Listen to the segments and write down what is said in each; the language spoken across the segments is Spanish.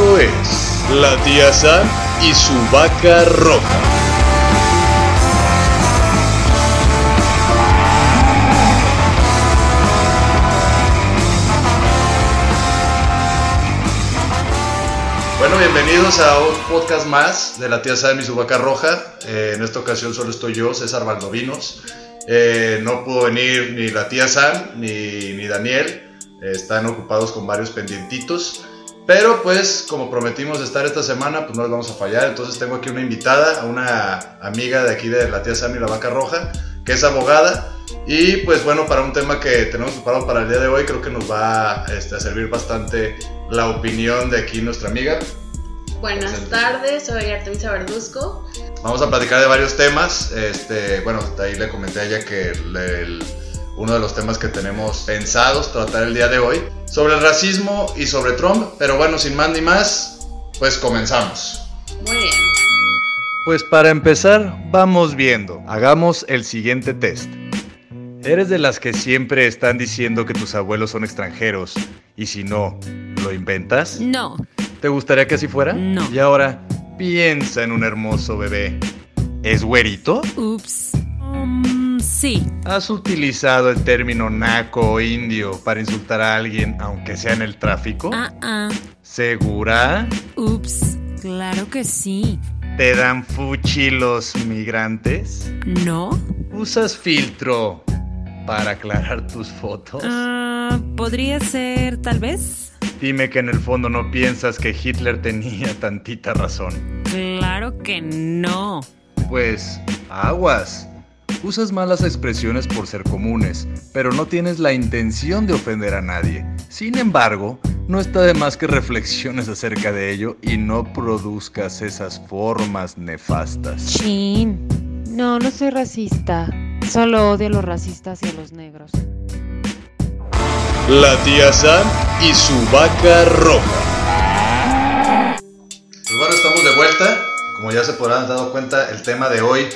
Es La Tía Sam y su vaca roja. Bueno, bienvenidos a un podcast más de La Tía Sam y su vaca roja. Eh, en esta ocasión solo estoy yo, César Valdovinos. Eh, no pudo venir ni la tía Sam ni, ni Daniel. Eh, están ocupados con varios pendientitos. Pero pues como prometimos estar esta semana, pues no les vamos a fallar. Entonces tengo aquí una invitada, a una amiga de aquí de la tía Sam y la vaca roja, que es abogada. Y pues bueno, para un tema que tenemos preparado para el día de hoy, creo que nos va este, a servir bastante la opinión de aquí nuestra amiga. Buenas tardes, soy Artemisa Verduzco. Vamos a platicar de varios temas. Este, bueno, ahí le comenté a ella que el- uno de los temas que tenemos pensados tratar el día de hoy sobre el racismo y sobre Trump. Pero bueno, sin más ni más, pues comenzamos. Muy bien. Pues para empezar, vamos viendo. Hagamos el siguiente test. ¿Eres de las que siempre están diciendo que tus abuelos son extranjeros y si no, lo inventas? No, ¿Te gustaría que así fuera? No. Y ahora, piensa en un hermoso bebé. ¿Es güerito? ups. Sí, ¿Has utilizado el término naco o indio para insultar a alguien aunque sea en el tráfico? ah, ah, ¿Segura? ups. Claro que sí. ¿Te dan fuchi los migrantes? ¿No? ¿Usas filtro para aclarar tus fotos? Ah, Podría ser, tal vez. Dime que en el fondo no piensas que Hitler tenía tantita razón. Claro que no. Pues, aguas. Usas malas expresiones por ser comunes, pero no tienes la intención de ofender a nadie. Sin embargo, no está de más que reflexiones acerca de ello y no produzcas esas formas nefastas. Chin. No, no soy racista. Solo odio a los racistas y a los negros. La tía Sam y su vaca roja. Pues bueno, estamos de vuelta. Como ya se podrán dado cuenta, el tema de hoy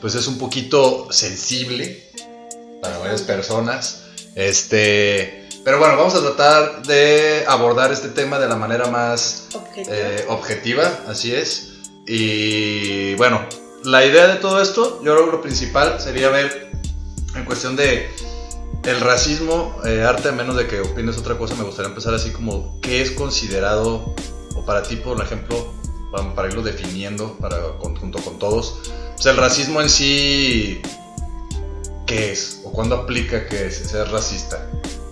pues es un poquito sensible para varias personas. Este, pero bueno, vamos a tratar de abordar este tema de la manera más eh, objetiva, así es. Y bueno, la idea de todo esto, yo creo que lo principal sería ver en cuestión de el racismo, eh, arte, a menos de que opines otra cosa, me gustaría empezar así como, ¿qué es considerado, o para ti, por ejemplo, para, irlo definiendo para, con- junto con todos, pues el racismo en sí, ¿qué es? ¿O cuándo aplica que es ser racista?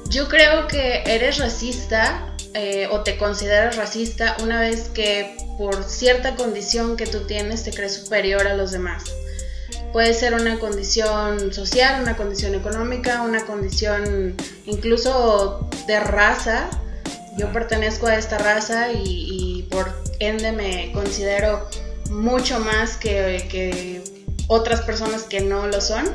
Yo creo que eres racista eh, o te consideras racista una vez que por cierta condición que tú tienes te crees superior a los demás. Puede ser una condición social, una condición económica, una condición incluso de raza. Yo pertenezco a esta raza y, y por ende me considero mucho más que, que otras personas que no lo son.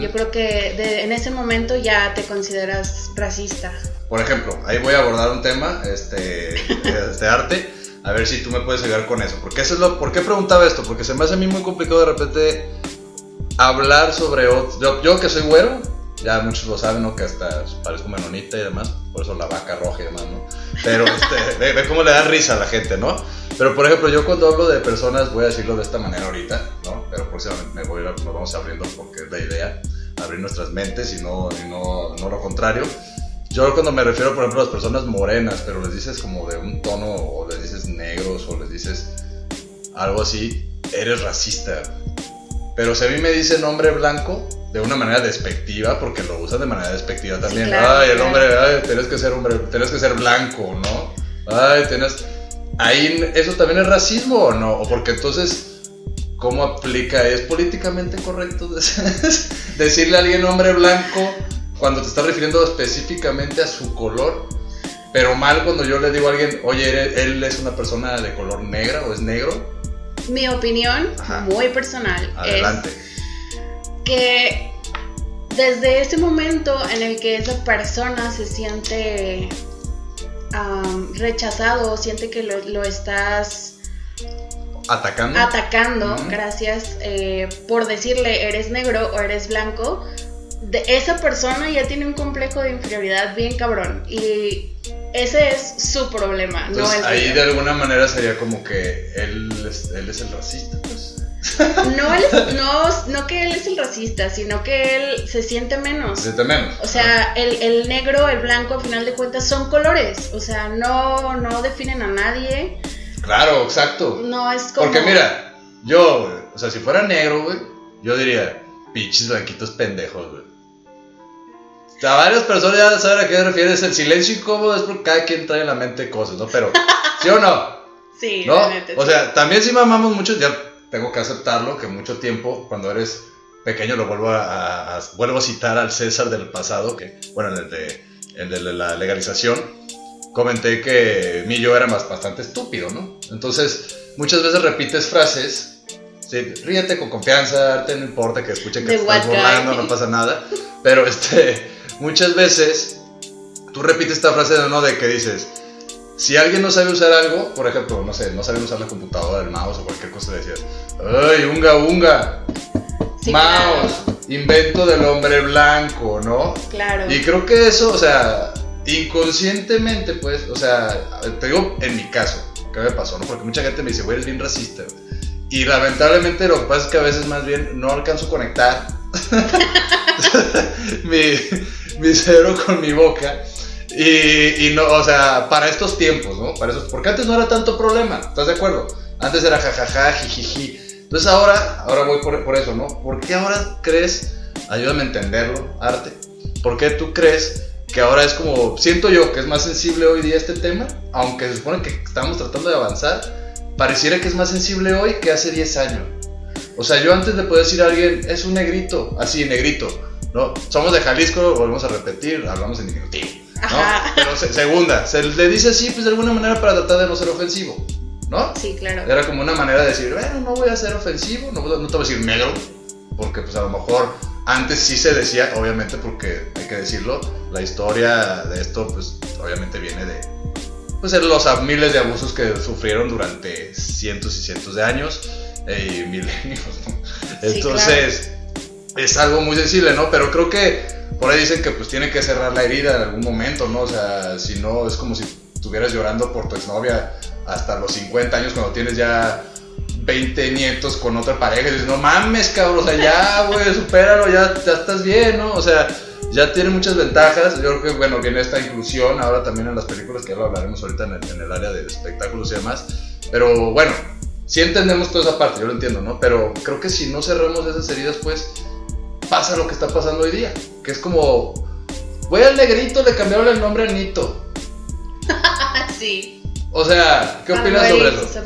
Yo creo que de- en ese momento ya te consideras racista. Por ejemplo, ahí voy a abordar un tema este, de, de arte, a ver si tú me puedes ayudar con eso. Porque eso es lo, ¿Por qué preguntaba esto? Porque se me hace a mí muy complicado de repente hablar sobre otro. Yo, yo que soy güero, ya muchos lo saben, ¿no? Que hasta parezco menonita y demás, por eso la vaca roja y demás, ¿no? Pero este, ve, cómo le dan risa a la gente, ¿no? Pero por ejemplo, yo cuando hablo de personas, voy a decirlo de esta manera ahorita, ¿no? Pero próximamente me voy nos vamos abriendo porque es la idea, abrir nuestras mentes y no, y no, no lo contrario. Yo cuando me refiero, por ejemplo, a las personas morenas, pero les dices como de un tono, o les dices negros, o les dices algo así, eres racista. Pero si a mí me dicen hombre blanco, de una manera despectiva, porque lo usan de manera despectiva también. claro, ay, el hombre, ay, tienes que ser hombre, tienes que ser blanco, ¿no? Ay, tienes... Ahí, ¿eso también es racismo o no? O porque entonces, ¿cómo aplica? ¿Es políticamente correcto decirle a alguien hombre blanco cuando te estás refiriendo específicamente a su color? Pero mal cuando yo le digo a alguien, oye, él es una persona de color negra o es negro. Mi opinión, Ajá. muy personal, Adelante. es que desde ese momento en el que esa persona se siente am, rechazado o siente que lo, lo estás Atacando. gracias, eh, por decirle eres negro o eres blanco, de esa persona ya tiene un complejo de inferioridad bien cabrón. Y Ese es su problema, no Entonces el ahí mío. de alguna manera sería como que él es, él es el racista, pues. No, él es- no, no que él es el racista, sino que él se siente menos. Se menos. O sea, el, el negro, el blanco, a final de cuentas son colores. O sea, no, no definen a nadie. Claro, exacto. No es como. Porque mira, yo, o sea, si fuera negro, güey, yo diría, pinches blanquitos pendejos, güey. O sea, varias personas ya saben a qué te refieres. El silencio incómodo es porque cada quien trae en la mente cosas, ¿no? Pero, ¿sí o no? Sí, ¿No? O sí. sea, también si mamamos mucho, ya tengo que aceptarlo, que mucho tiempo, cuando eres pequeño, lo vuelvo a, a- a- vuelvo a citar al César del pasado, que, bueno, el de, el de la legalización, comenté que mi yo era más, bastante estúpido, ¿no? Entonces, muchas veces repites frases, sí, ríete con confianza, arte no importa que escuchen que estás burlando, no pasa nada, pero este, muchas veces tú repites esta frase de uno de que dices, si alguien no sabe usar algo, por ejemplo, no sé, no sabe usar la computadora, el mouse o cualquier cosa, decías, ¡ay, unga, unga! Sí, mouse, invento del hombre blanco, ¿no? Claro. claro. Y creo que eso, o sea, inconscientemente, pues, o sea, te digo en mi caso, ¿qué me pasó, no? Porque mucha gente me dice, güey, eres bien racista, güey. Y lamentablemente lo que pasa es que a veces más bien no alcanzo a conectar mi, mi cerebro con mi boca. Y, y no, o sea, para estos tiempos, ¿no? Para esos, porque antes no era tanto problema, ¿estás de acuerdo? Antes era jajaja, jijiji. Entonces ahora, ahora voy por, por eso, ¿no? ¿Por qué ahora crees, ayúdame a entenderlo, arte? ¿Por qué tú crees que ahora es como, siento yo que es más sensible hoy día este tema, aunque se supone que estamos tratando de avanzar, pareciera que es más sensible hoy que hace 10 años. O sea, yo antes de poder decir a alguien, es un negrito, así, negrito, ¿no? Somos de Jalisco, volvemos a repetir, hablamos en diminutivo, ¿no? Pero se- segunda, se le dice así, pues de alguna manera para tratar de no ser ofensivo, ¿no? Sí, claro. Era como una manera de decir, bueno, no voy a ser ofensivo, no, no te voy a decir negro, porque pues a lo mejor antes sí se decía, obviamente porque hay que decirlo, la historia de esto pues obviamente viene de pues los miles de abusos que sufrieron durante cientos y cientos de años eh, y milenios, ¿no? Sí, Entonces es algo muy sensible, ¿no? Pero creo que por ahí dicen que pues tiene que cerrar la herida en algún momento, ¿no? O sea, si no es como si estuvieras llorando por tu exnovia hasta los 50 años cuando tienes ya 20 nietos con otra pareja y dices, no mames, cabrón, o sea, ya, güey, supéralo, ya, ya estás bien, ¿no? O sea, ya tiene muchas ventajas. Yo creo que, bueno, viene esta inclusión ahora también en las películas, que ya lo hablaremos ahorita en el, en el área de espectáculos y demás. Pero bueno, sí entendemos toda esa parte, yo lo entiendo, ¿no? Pero creo que si no cerramos esas heridas, pues pasa lo que está pasando hoy día, que es como, voy al negrito, le cambiaron el nombre a Nito. Sí. O sea, ¿qué opinas sobre eso? O sea.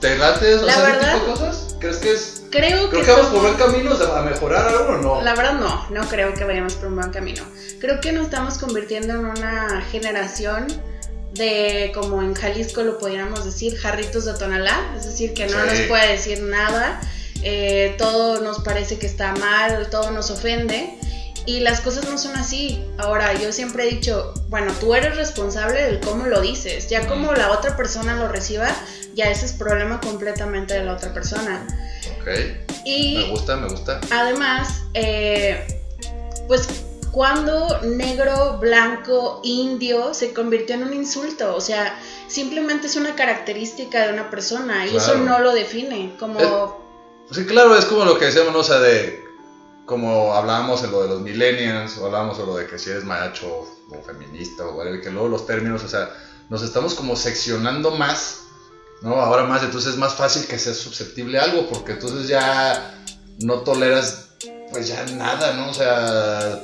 ¿Te late eso, La ese verdad- tipo de cosas? ¿Crees que es Creo que, Creo que vamos por buen camino o sea, a mejorar algo o no. La verdad no, no creo que vayamos por un buen camino. Creo que nos estamos convirtiendo en una generación de, como en Jalisco lo pudiéramos decir, jarritos de Tonalá, es decir, que no Sí. nos puede decir nada, eh, todo nos parece que está mal, todo nos ofende. Y las cosas no son así. Ahora, yo siempre he dicho, bueno, tú eres responsable del cómo lo dices. Ya como la otra persona lo reciba, ya ese es problema completamente de la otra persona. Ok, Y me gusta, me gusta. Además, eh, pues cuando negro, blanco, indio se convirtió en un insulto, o sea, simplemente es una característica de una persona y eso no lo define, como Sí, claro, es como lo que decíamos, ¿no? o sea, de como hablábamos en lo de los millennials, o hablábamos en lo de que si eres macho o feminista o whatever, que luego los términos, o sea, nos estamos como seccionando más, ¿no? Ahora más, entonces es más fácil que seas susceptible a algo, porque entonces ya no toleras, pues ya nada, ¿no? O sea,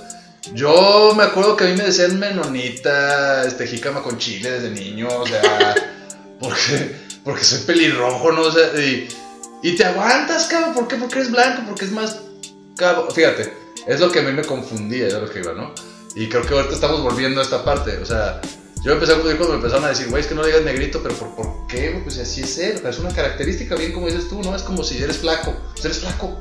yo me acuerdo que a mí me decían menonita, este, jícama con chile desde niño, o sea, porque, porque soy pelirrojo, ¿no? O sea, y, y te aguantas, cabrón, ¿por qué? Porque eres blanco, porque es más, cabrón, fíjate, es lo que a mí me confundía, es lo que iba, ¿no? Y creo que ahorita estamos volviendo a esta parte, o sea, yo empecé a confundir cuando me empezaron a decir, güey, es que no digas negrito, pero ¿por, por qué? Pues así es él, o sea, es una característica, bien como dices tú, ¿no? Es como si eres flaco, pues eres flaco,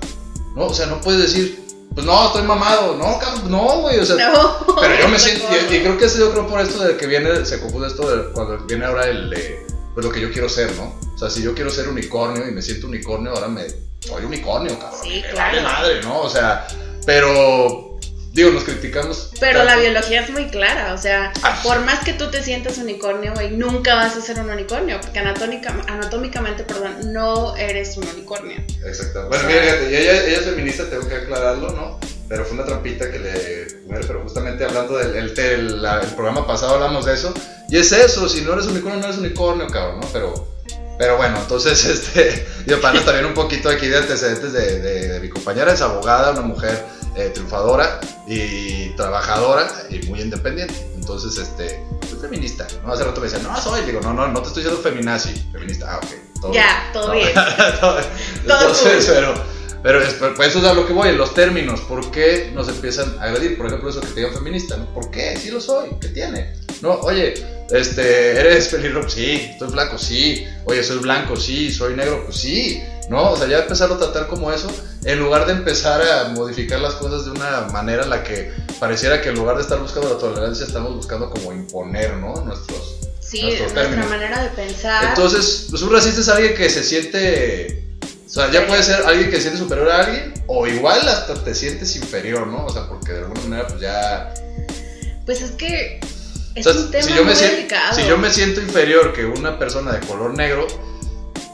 ¿no? O sea, no puedes decir, pues no, estoy mamado, no, cabrón, no, güey, o sea, no. pero yo me siento, y, y creo que es yo creo por esto de que viene, se confunde esto de cuando viene ahora el, de, pues lo que yo quiero ser, ¿no? O sea, si yo quiero ser unicornio y me siento unicornio, ahora me, soy unicornio, cabrón. Sí, me claro. vale madre, ¿no? O sea, pero digo, nos criticamos. Pero tanto. la biología es muy clara, o sea, Ah. por más que tú te sientas unicornio, güey, nunca vas a ser un unicornio, porque anatómica, anatómicamente, perdón, no eres un unicornio. Exacto. Bueno, mira, fíjate, ella, ella es feminista, tengo que aclararlo, ¿no? Pero fue una trampita que le. bueno, Pero justamente hablando del el, el- la- el programa pasado hablamos de eso. Y es eso, si no eres unicornio, no eres unicornio, cabrón, ¿no? Pero. Pero bueno, entonces, este. Yo para también un poquito aquí de antecedentes de, de- de mi compañera, es abogada, una mujer eh, triunfadora y trabajadora y muy independiente. Entonces, este. Soy feminista, ¿no? Hace rato me decían, no soy. Digo, no, no, no te estoy diciendo feminazi, feminista. Ah, ok. todo Ya, todo No. bien. Todo- Todo Entonces, pero, pero es, pero eso es a lo que voy, los términos, ¿por qué nos empiezan a agredir? Por ejemplo, eso que te digan feminista, ¿no? ¿Por qué? Sí lo soy, ¿qué tiene? No, oye, este, ¿eres pelirrojo? Sí, estoy flaco, sí. Oye, soy blanco, sí, soy negro, pues sí. ¿No? O sea, ya empezar a tratar como eso, en lugar de empezar a modificar las cosas de una manera en la que pareciera que en lugar de estar buscando la tolerancia, estamos buscando como imponer, ¿no? Nuestros, Sí, Nuestros nuestra términos. manera de pensar. entonces, pues un racista es alguien que se siente. O sea, ya puede ser alguien que se siente superior a alguien, o igual hasta te sientes inferior, ¿no? O sea, porque de alguna manera, pues ya. Pues es que es o sea, un tema si, yo me muy siento, delicado. si yo me siento inferior que una persona de color negro,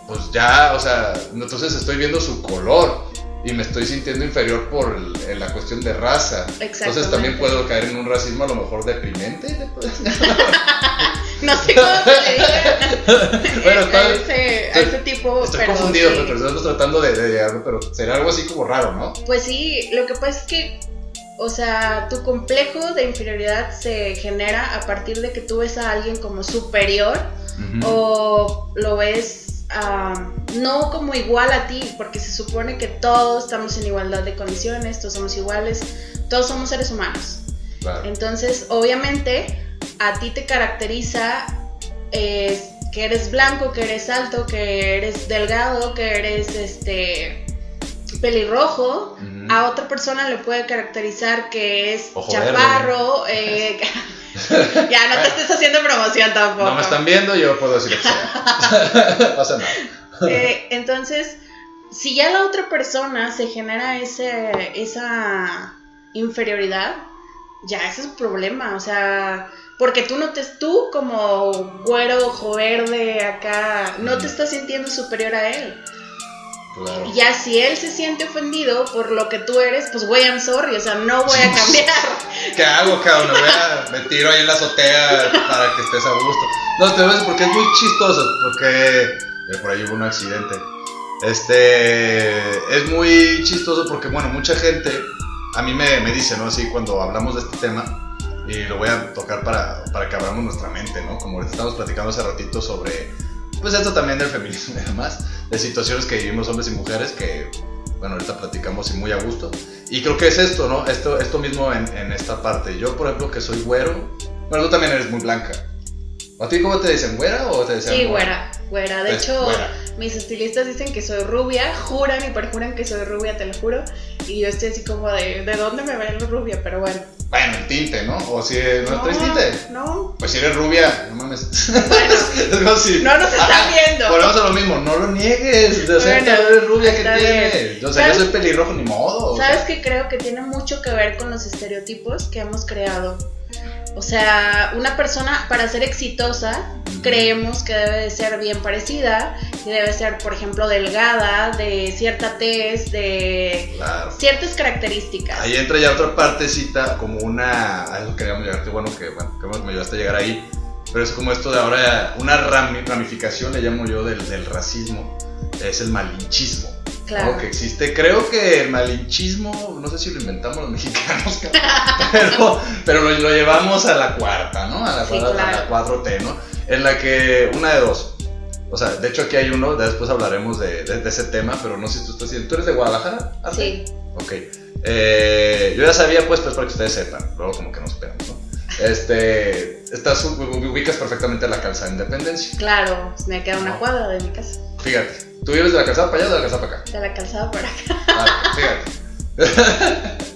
pues ya, o sea, entonces estoy viendo su color y me estoy sintiendo inferior por el- la cuestión de raza. Entonces también puedo caer en un racismo a lo mejor deprimente. ¿le puedes- No sé cómo se le diga Bueno, a, está- ese, a estoy- ese tipo. Estoy pero confundido, sí. pero estamos tratando de, de llegarlo, pero sería algo así como raro, ¿no? Pues sí, lo que pasa es que, o sea, tu complejo de inferioridad se genera a partir de que tú ves a alguien como superior o lo ves ah, no como igual a ti, porque se supone que todos estamos en igualdad de condiciones, todos somos iguales, todos somos seres humanos. Claro. Entonces, obviamente, a ti te caracteriza eh, que eres blanco, que eres alto, que eres delgado, que eres este pelirrojo. A otra persona le puede caracterizar que es Ojo chaparro. eh, ya no te estés haciendo promoción tampoco. No me están viendo, yo puedo decir que sea. No pasa nada. Eh, entonces, si ya la otra persona se genera ese, esa inferioridad, ya ese es un problema, o sea, porque tú no te, tú como güero, ojo verde, acá, no te estás sintiendo superior a él. Claro. Y ya si él se siente ofendido por lo que tú eres, pues güey, I'm sorry, o sea, no voy a cambiar. ¿Qué hago, cabrón? Me, voy a, me tiro ahí en la azotea para que estés a gusto. No, te voy a decir porque es muy chistoso, porque eh, por ahí hubo un accidente. Este es muy chistoso porque, bueno, mucha gente a mí me, me dice, ¿no? Así cuando hablamos de este tema, y lo voy a tocar para, para que abramos nuestra mente, ¿no? Como estamos platicando hace ratito sobre, pues esto también del feminismo y demás, de situaciones que vivimos hombres y mujeres que, bueno, ahorita platicamos y muy a gusto. Y creo que es esto, ¿no? Esto, esto mismo en, en esta parte. Yo, por ejemplo, que soy güero, bueno, tú también eres muy blanca. ¿A ti cómo te dicen, güera o te dicen Sí, güera, güera. De hecho, güera. mis estilistas dicen que soy rubia, juran y perjuran que soy rubia, te lo juro. Y yo estoy así como de, ¿de dónde me ven rubia? Pero bueno. Bueno, el tinte, ¿no? O si no, traes tinte. No, Pues si eres rubia, no mames. Bueno. como si. no nos están viendo. Volvemos a lo mismo, no lo niegues. O sea, Bueno, eres rubia que está tiene. bien. O sea, yo soy pelirrojo, ni modo. o sea. ¿Sabes qué creo que tiene mucho que ver con los estereotipos que hemos creado? O sea, una persona para ser exitosa creemos que debe de ser bien parecida, que debe ser, por ejemplo, delgada, de cierta tez, de Claro. ciertas características. Ahí entra ya otra partecita, como una. A eso queríamos llegar, qué bueno que, bueno, que me ayudaste a llegar ahí. Pero es como esto de ahora, una rami- ramificación, le llamo yo, del, del racismo, es el malinchismo. ¿No? Claro. Que existe. Creo que el malinchismo, no sé si lo inventamos los mexicanos, pero, pero lo, lo llevamos a la cuarta, ¿no? A la, Sí, cuarta- a la claro. 4T, ¿no? En la que, una de dos. O sea, de hecho aquí hay uno, después hablaremos de, de- de ese tema, pero no sé si tú estás diciendo. ¿Tú eres de Guadalajara? Arte? Sí, Ok. Eh, yo ya sabía, pues, pues, para que ustedes sepan. Luego, como que nos esperamos, ¿no? Este. Estás, ubicas perfectamente la calzada Independencia. claro, me queda una No. cuadra de mi casa, Fíjate. ¿Tú vives de la calzada para allá o de la calzada para acá? de la calzada para acá. Ah, fíjate.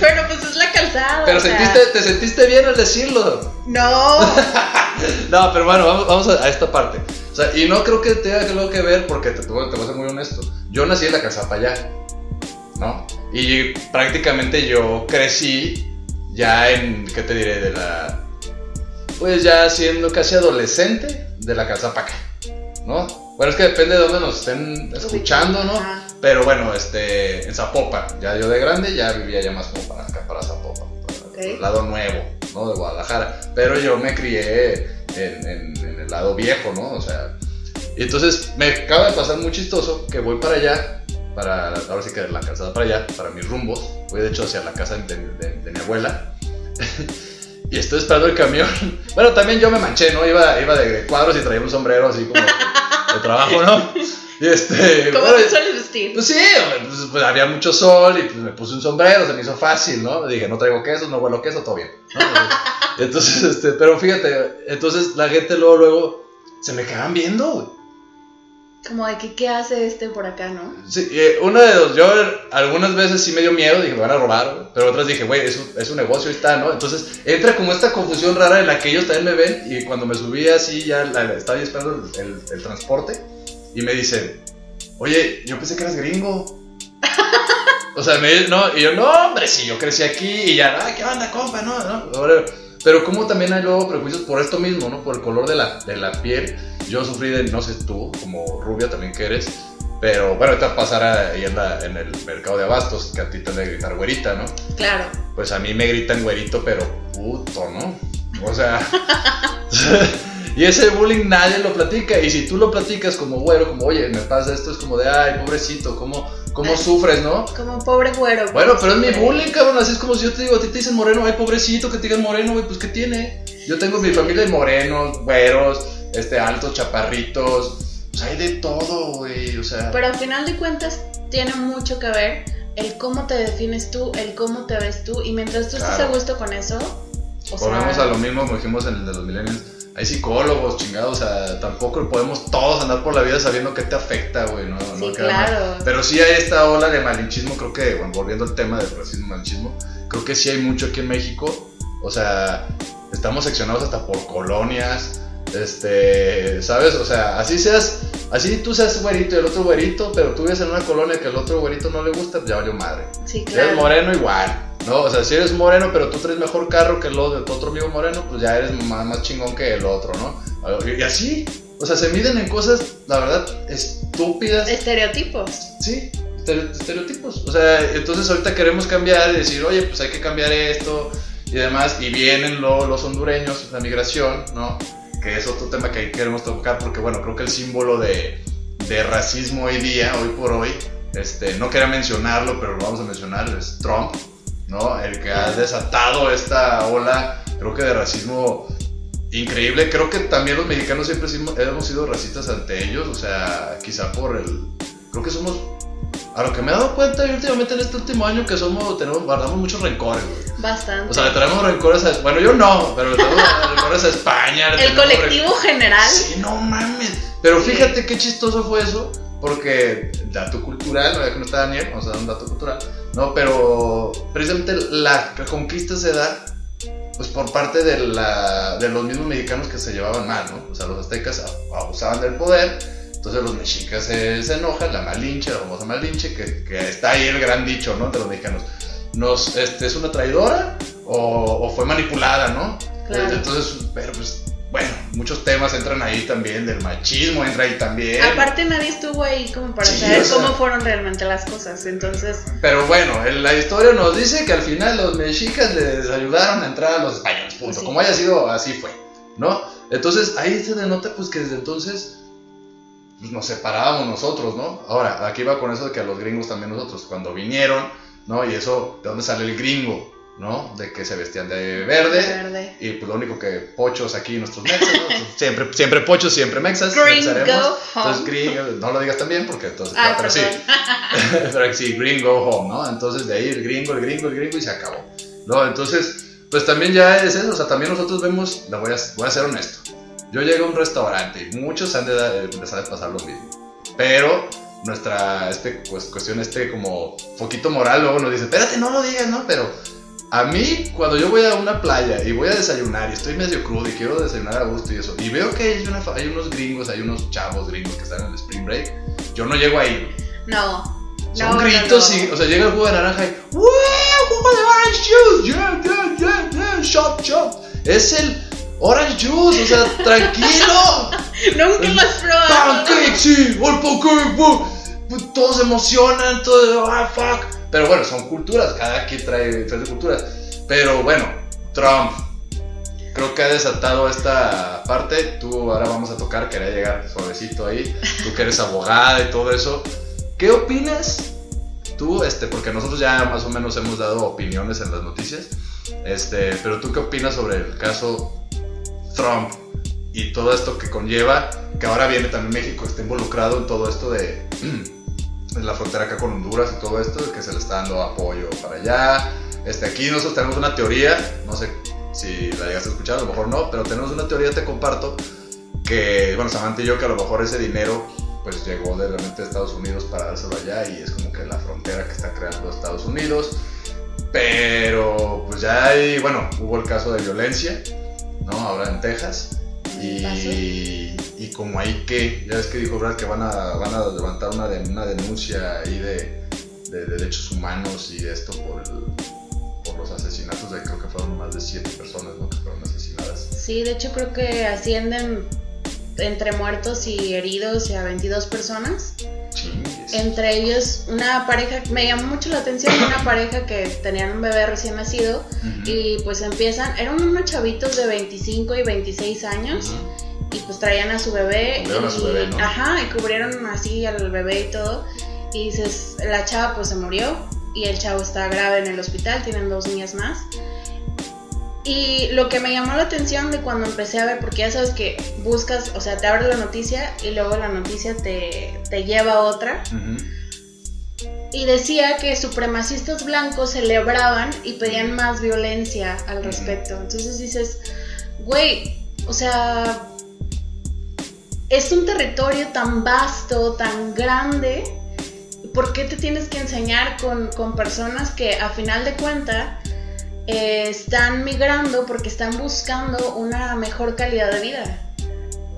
Pero pues es la calzada. Pero o sea, sentiste, te sentiste bien al decirlo. No, No, pero bueno, vamos, vamos a, a esta parte. O sea, y no creo que tenga algo que ver porque te, te voy a ser muy honesto. Yo nací en la calzada para allá. ¿no? Y prácticamente yo crecí ya en, ¿qué te diré? De la, pues ya siendo casi adolescente de la casa para acá, ¿no? Bueno, es que depende de dónde nos estén escuchando, ¿no? Ajá. Pero bueno, este, en Zapopan, ya yo de grande ya vivía ya más como para acá, para Zapopan, para el lado nuevo, ¿no? De Guadalajara. Pero yo me crié en, en- en el lado viejo, ¿no? O sea, y entonces me acaba de pasar muy chistoso que voy para allá, para, ahora sí que la calzada para allá, para mis rumbos. Voy de hecho hacia la casa de, de- de mi abuela. y estoy esperando el camión. Bueno, también yo me manché, ¿no? Iba, iba de cuadros y traía un sombrero así como de, trabajo, ¿no? Y este. ¿Cómo bueno, sueles vestir? pues sí, pues, pues, había mucho sol y pues, me puse un sombrero, se me hizo fácil, ¿no? Dije, no traigo queso, no huelo queso, todo bien. ¿no? Entonces, este, pero fíjate, entonces la gente luego, luego se me quedaban viendo, güey. Como de que, ¿qué hace este por acá, no? Sí, eh, una de dos, yo algunas veces sí me dio miedo, dije, me van a robar, pero otras dije, güey, es un, es un negocio, está, ¿no? Entonces entra como esta confusión rara en la que ellos también me ven y cuando me subí así, ya la- la- estaba esperando el, el- el transporte y me dicen, oye, yo pensé que eras gringo. o sea, me, no, y yo, no, hombre, si yo crecí aquí y ya, ah, ¿qué onda, compa? No, no, whatever". Pero como también hay luego prejuicios por esto mismo, ¿no? Por el color de la, de la piel. Yo sufrí de, no sé tú, como rubia también que eres, pero bueno, ahorita pasar ahí en, la- en el mercado de abastos, que a ti te de gritar güerita, ¿no? Claro. Pues a mí me gritan güerito, pero puto, ¿no? O sea. y ese bullying nadie lo platica. Y si tú lo platicas como güero, como, oye, me pasa esto, es como de, ay, pobrecito, ¿cómo, cómo Ay. sufres, no? Como pobre güero. Bueno, pero es mi bullying, cabrón. Así es como si yo te digo, a ti te dicen moreno, ay, pobrecito, que te digan moreno, güey, pues ¿qué tiene? Yo tengo mi familia de morenos, güeros, este, altos, chaparritos. Pues hay de todo, güey, o sea. Pero al final de cuentas tiene mucho que ver el cómo te defines tú, el cómo te ves tú. Y mientras tú estés Claro. a gusto con eso, o Volvemos sea, a lo mismo como dijimos en el de los millennials. Hay psicólogos, chingados, o sea, tampoco podemos todos andar por la vida sabiendo qué te afecta, güey, ¿no? sí, no claro. Pero sí hay esta ola de malinchismo, creo que, bueno, volviendo al tema del racismo y malinchismo, creo que sí hay mucho aquí en México. O sea, estamos seccionados hasta por colonias, este, ¿sabes? O sea, así seas, así tú seas güerito y el otro güerito, pero tú vives en una colonia que el otro güerito no le gusta, pues ya valió madre. Sí, Si eres moreno, igual. ¿no? O sea, si eres moreno, pero tú traes mejor carro que el de tu otro amigo moreno, pues ya eres más, más chingón que el otro, ¿no? Y así, o sea, se miden en cosas, la verdad, estúpidas. Estereotipos. Sí, estere- estereotipos. O sea, entonces ahorita queremos cambiar y decir, oye, pues hay que cambiar esto y demás. Y vienen lo- los hondureños, la migración, ¿no? Que es otro tema que queremos tocar porque, bueno, creo que el símbolo de, de racismo hoy día, hoy por hoy, este, no quería mencionarlo, pero lo vamos a mencionar, es Trump, ¿no? El que ha desatado esta ola, creo que de racismo increíble. Creo que también los mexicanos siempre hemos sido racistas ante ellos, o sea, quizá por el... Creo que somos... A lo que me he dado cuenta y últimamente en este último año que somos, tenemos, guardamos muchos rencores, güey. Bastante. O sea, le traemos rencores a... Bueno, yo no, pero le traemos rencores a España. el colectivo general. Sí, no mames. Pero fíjate qué chistoso fue eso, porque dato cultural, no que no está Daniel, vamos a dar un dato cultural, no, pero precisamente la conquista se da pues por parte de, la, de los mismos mexicanos que se llevaban mal, ¿no? O sea, los aztecas abusaban del poder, entonces los mexicas se, se enojan, la malinche, la famosa malinche, que, que está ahí el gran dicho, ¿no? Entre los mexicanos. Nos, este, ¿Es una traidora o, o fue manipulada, no? Claro. Entonces, pero pues, bueno, muchos temas entran ahí también, del machismo entra ahí también. Aparte nadie estuvo ahí como para Sí, saber o sea- cómo fueron realmente las cosas. Entonces, Pero bueno, en la historia nos dice que al final los mexicas les ayudaron a entrar a los españoles, punto. Sí. Como haya sido, así fue, ¿no? Entonces ahí se denota pues que desde entonces pues, nos separábamos nosotros, ¿no? Ahora, aquí va con eso de que a los gringos también nosotros, cuando vinieron, ¿no? Y eso, ¿de dónde sale el gringo? ¿No? De que se vestían de verde. verde. Y pues lo único que pochos aquí nuestros mexas, ¿no? siempre, siempre pochos, siempre mexas. Gringo. Entonces, gringo, no lo digas también porque entonces, Ay, pero sí. pero sí, gringo home, ¿no? Entonces de ahí el gringo, el gringo, el gringo y se acabó. ¿No? Entonces, pues también ya es eso, o sea, también nosotros vemos, la voy a, voy a ser honesto. Yo llego a un restaurante y muchos han de dar- empezar a pasar lo mismo. Pero nuestra este, pues, cuestión, este como foquito moral, luego nos dice, espérate, no lo digas, ¿no? Pero a mí, cuando yo voy a una playa y voy a desayunar y estoy medio crudo y quiero desayunar a gusto y eso, y veo que hay, una fa- hay unos gringos, hay unos chavos gringos que están en el spring break, yo no llego ahí. No, Son No, gritos no, no. y, o sea, llega el jugo de naranja y, ¡Wow! ¡Jugo de orange juice! ¡Yeah, yeah, yeah, yeah! ¡Shot, shot! Es el orange juice, o sea, tranquilo. Nunca lo has probado. ¡Pancake, sí! ¡El pancake! Pues Todos se emocionan, todo, ¡ah, fuck! Pero bueno, son culturas, cada quien trae diferentes culturas. Pero bueno, Trump, creo que ha desatado esta parte. Tú ahora vamos a tocar, quería llegar suavecito ahí. Tú que eres abogada y todo eso. ¿Qué opinas tú? Este, porque nosotros ya más o menos hemos dado opiniones en las noticias. Este, pero tú qué opinas sobre el caso Trump y todo esto que conlleva, que ahora viene también México, está involucrado en todo esto de, la frontera acá con Honduras y todo esto, que se le está dando apoyo para allá. Este, aquí nosotros tenemos una teoría, no sé si la llegaste a escuchar, a lo mejor no, pero tenemos una teoría, te comparto, que, bueno, Samantha y yo, que a lo mejor ese dinero pues llegó de realmente de Estados Unidos para dárselo allá y es como que la frontera que está creando Estados Unidos. Pero pues ya hay, bueno, hubo el caso de violencia, ¿no? Ahora en Texas. Y, y como ahí que, ya ves que dijo Brad que van a, van a levantar una, de- una denuncia ahí de, de derechos humanos y esto por, el- por los asesinatos de creo que fueron más de siete personas, ¿no? Que fueron asesinadas. Sí, de hecho creo que ascienden entre muertos y heridos a 22 personas. Entre ellos una pareja, me llamó mucho la atención, una pareja que tenían un bebé recién nacido y pues empiezan, eran unos chavitos de 25 y 26 años y pues traían a su bebé. Y, a su bebé, ¿no? Ajá, y cubrieron así al bebé y todo. Y dices, la chava pues se murió y el chavo está grave en el hospital, tienen dos niñas más. Y lo que me llamó la atención de cuando empecé a ver, porque ya sabes que buscas, o sea, te abre la noticia y luego la noticia te, te lleva a otra. Y decía que supremacistas blancos celebraban y pedían más violencia al respecto. Entonces dices, güey, o sea, es un territorio tan vasto, tan grande. ¿Por qué te tienes que enseñar con, con personas que a final de cuentas están migrando porque están buscando una mejor calidad de vida?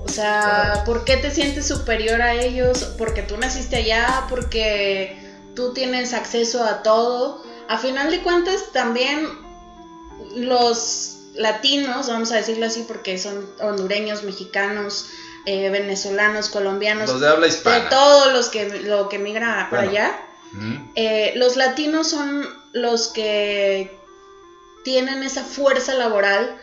O sea. ¿por qué te sientes superior a ellos? Porque tú naciste allá, porque tú tienes acceso a todo. A final de cuentas, también los latinos, vamos a decirlo así, porque son hondureños, mexicanos, eh, venezolanos, colombianos, Los de habla de hispana. todos los que lo que migra para Bueno. allá. Eh, los latinos son los que tienen esa fuerza laboral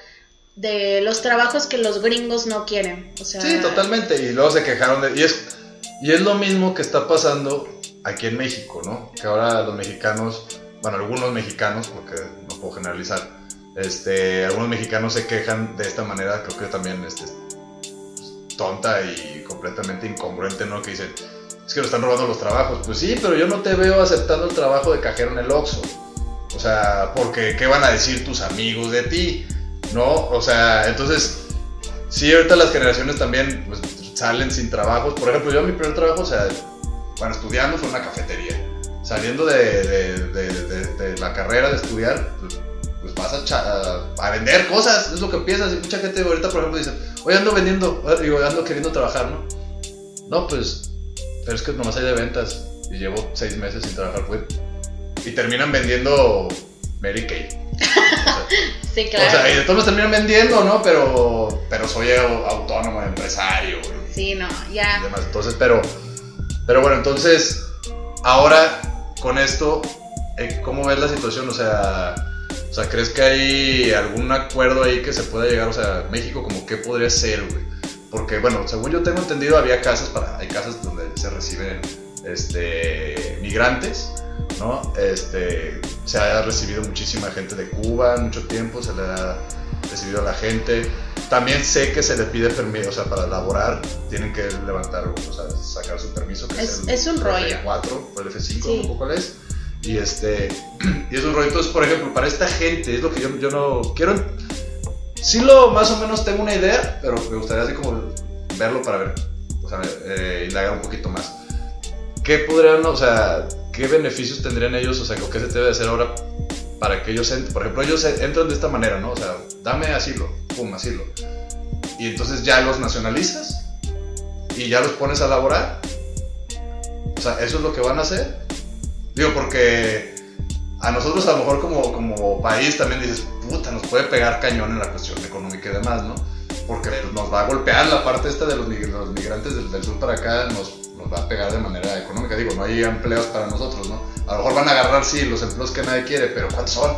de los trabajos que los gringos no quieren. O sea, Sí, totalmente. Y luego se quejaron de. Y es, y es lo mismo que está pasando aquí en México, ¿no? Que ahora los mexicanos, bueno, algunos mexicanos, porque no puedo generalizar, este, algunos mexicanos se quejan de esta manera, creo que también este, tonta y completamente incongruente, ¿no? Que dicen, es que nos están robando los trabajos. Pues sí, pero yo no te veo aceptando el trabajo de cajero en el Oxxo. O sea, porque ¿qué van a decir tus amigos de ti? ¿No? O sea, entonces, sí, ahorita las generaciones también pues, salen sin trabajos. Por ejemplo, yo mi primer trabajo, o sea, bueno, estudiando fue una cafetería. Saliendo de, la carrera de estudiar, pues, pues vas a, vender cosas, es lo que empiezas. Y mucha gente ahorita, por ejemplo, dice, oye, ando vendiendo, eh, digo, ando queriendo trabajar, ¿no? No, pues, pero es que nomás hay de ventas. Y llevo seis meses sin trabajar, pues. Y terminan vendiendo Mary Kay. sí, claro. O sea, y de todos los terminan vendiendo, ¿no? Pero, pero soy au- autónomo, empresario, güey, sí, no, y ya. demás. Entonces, pero, pero bueno, entonces, ahora con esto, eh, ¿cómo ves la situación? O sea, o sea, ¿crees que hay algún acuerdo ahí que se pueda llegar? O sea, México, como qué podría ser, güey? Porque, bueno, según yo tengo entendido, había casas para, hay casas donde se reciben, este, migrantes, ¿no? Este, se ha recibido muchísima gente de Cuba en mucho tiempo, se le ha recibido a la gente. También sé que se le pide permiso, o sea, para laborar tienen que levantar, o sea, sacar su permiso. Que Es- el es un rollo. F4 o el F5, Sí. no sé cuál es. Y este, y es un rollo. Entonces, por ejemplo, para esta gente, es lo que yo, yo no quiero. Sí, lo más o menos tengo una idea, pero me gustaría así como verlo para ver, o sea, eh, indagar un poquito más. ¿Qué podrían, o sea, qué beneficios tendrían ellos, o sea, qué se debe hacer ahora para que ellos entren? Por ejemplo, ellos entran de esta manera, ¿no? O sea, dame asilo, pum, asilo. Y entonces ya los nacionalizas y ya los pones a laborar. O sea, eso es lo que van a hacer. Digo, porque a nosotros a lo mejor como, como país también dices, puta, nos puede pegar cañón en la cuestión económica y demás, ¿no? Porque pues, nos va a golpear la parte esta de los migrantes del, del sur para acá, nos, nos va a pegar de manera económica. Digo, no hay empleos para nosotros, ¿no? A lo mejor van a agarrar, sí, los empleos que nadie quiere, pero ¿cuántos son?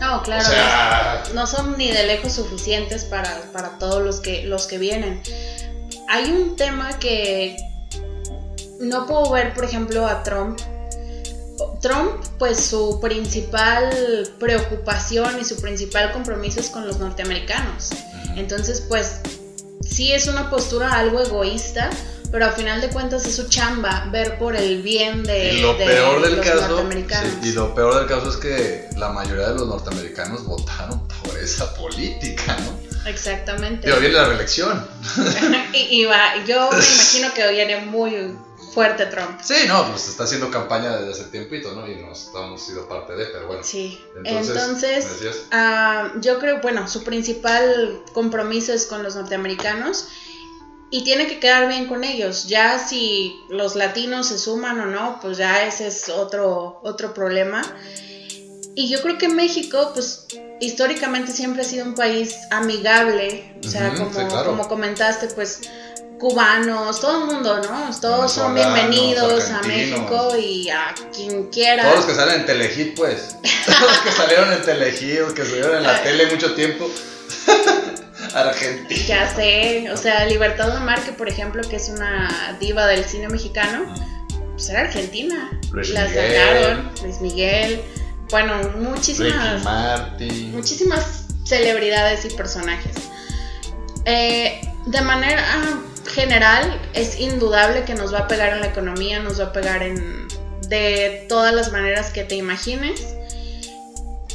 No, claro. O sea, no son ni de lejos suficientes para, para todos los que, los que vienen. Hay un tema que no puedo ver, por ejemplo, a Trump. Trump, pues su principal preocupación y su principal compromiso es con los norteamericanos. Entonces, pues sí es una postura algo egoísta, pero a final de cuentas es su chamba ver por el bien de, y lo de peor del los caso, norteamericanos. sí, y lo peor del caso es que la mayoría de los norteamericanos votaron por esa política, ¿no? Exactamente. Digo, viene la reelección. y, y va, yo me imagino que viene muy fuerte Trump. Sí, no, pues está haciendo campaña desde hace tiempito, ¿no? Y nos hemos sido parte de, pero bueno. Sí. Entonces, Entonces, ah, yo creo, bueno, su principal compromiso es con los norteamericanos y tiene que quedar bien con ellos. Ya si los latinos se suman o no, pues ya ese es otro, otro problema. Y yo creo que México, pues históricamente siempre ha sido un país amigable, o sea, como, sí, claro. como comentaste, pues cubanos, todo el mundo, ¿no? Todos son bienvenidos a. México y a quien quiera. Todos los que salen en Telehit, pues. Todos los que salieron en Telehit, los que estuvieron en la tele mucho tiempo. Argentina. Ya sé, o sea, Libertad Lamarque, por ejemplo, que es una diva del cine mexicano, pues era argentina. Luis La Miguel. sacaron, Luis Miguel, bueno, muchísimas, Martin. muchísimas celebridades y personajes. Eh, de manera general, es indudable que nos va a pegar en la economía, nos va a pegar en de todas las maneras que te imagines.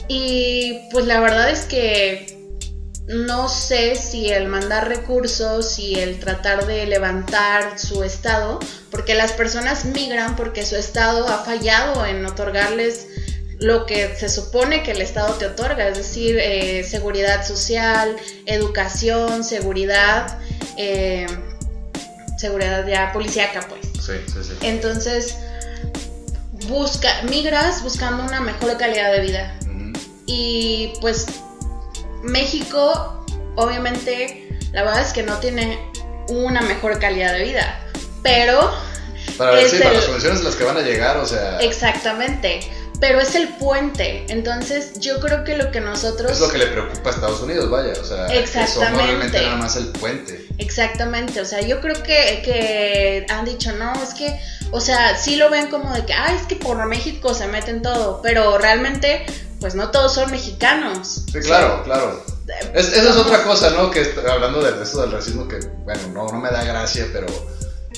Y pues la verdad es que no sé si el mandar recursos y el tratar de levantar su estado, porque las personas migran porque su estado ha fallado en otorgarles lo que se supone que el estado te otorga, es decir, eh, seguridad social, educación, seguridad, eh, seguridad ya policíaca, pues. Sí, sí, sí. Entonces, busca, migras buscando una mejor calidad de vida. Y pues México, obviamente, la verdad es que no tiene una mejor calidad de vida. Pero, Para ver, sí, para el- las condiciones en las que van a llegar, o sea. exactamente. Pero es el puente. Entonces, yo creo que lo que nosotros. Es lo que le preocupa a Estados Unidos, vaya. O sea, Exactamente. realmente nada más el puente. Exactamente, o sea, yo creo que, que han dicho, no, es que, o sea, sí lo ven como de que, ah, es que por México se meten todo, pero realmente, pues no todos son mexicanos. Sí, O sea, claro, claro. Es, esa es otra cosa, ¿no? Que hablando de eso del racismo, que, bueno, no, no me da gracia, pero,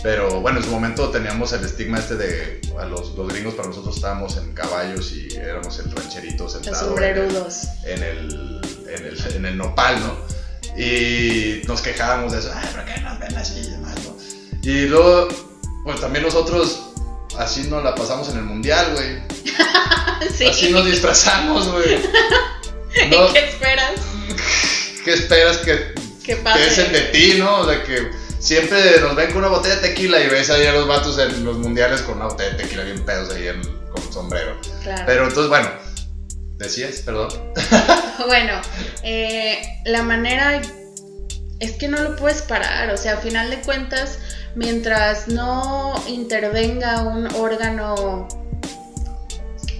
pero bueno, en su momento teníamos el estigma este de a los, los gringos, para nosotros estábamos en caballos y éramos el rancherito Los sentado en el, sombrerudos. en, el, en, el, en el nopal, ¿no? Y nos quejábamos de eso, ay, ¿por qué nos ven así y demás, no? Y luego, pues también nosotros así nos la pasamos en el mundial, güey. sí. Así nos disfrazamos, güey. No, ¿Qué esperas? ¿Qué esperas que ¿Qué pasa? piensen de ti, no? O sea, que siempre nos ven con una botella de tequila y ves ahí a los vatos en los mundiales con una botella de tequila bien pedos ahí en- con sombrero. Claro. Pero entonces, bueno, decías, perdón. Bueno, eh, la manera es que no lo puedes parar, o sea, a final de cuentas, mientras no intervenga un órgano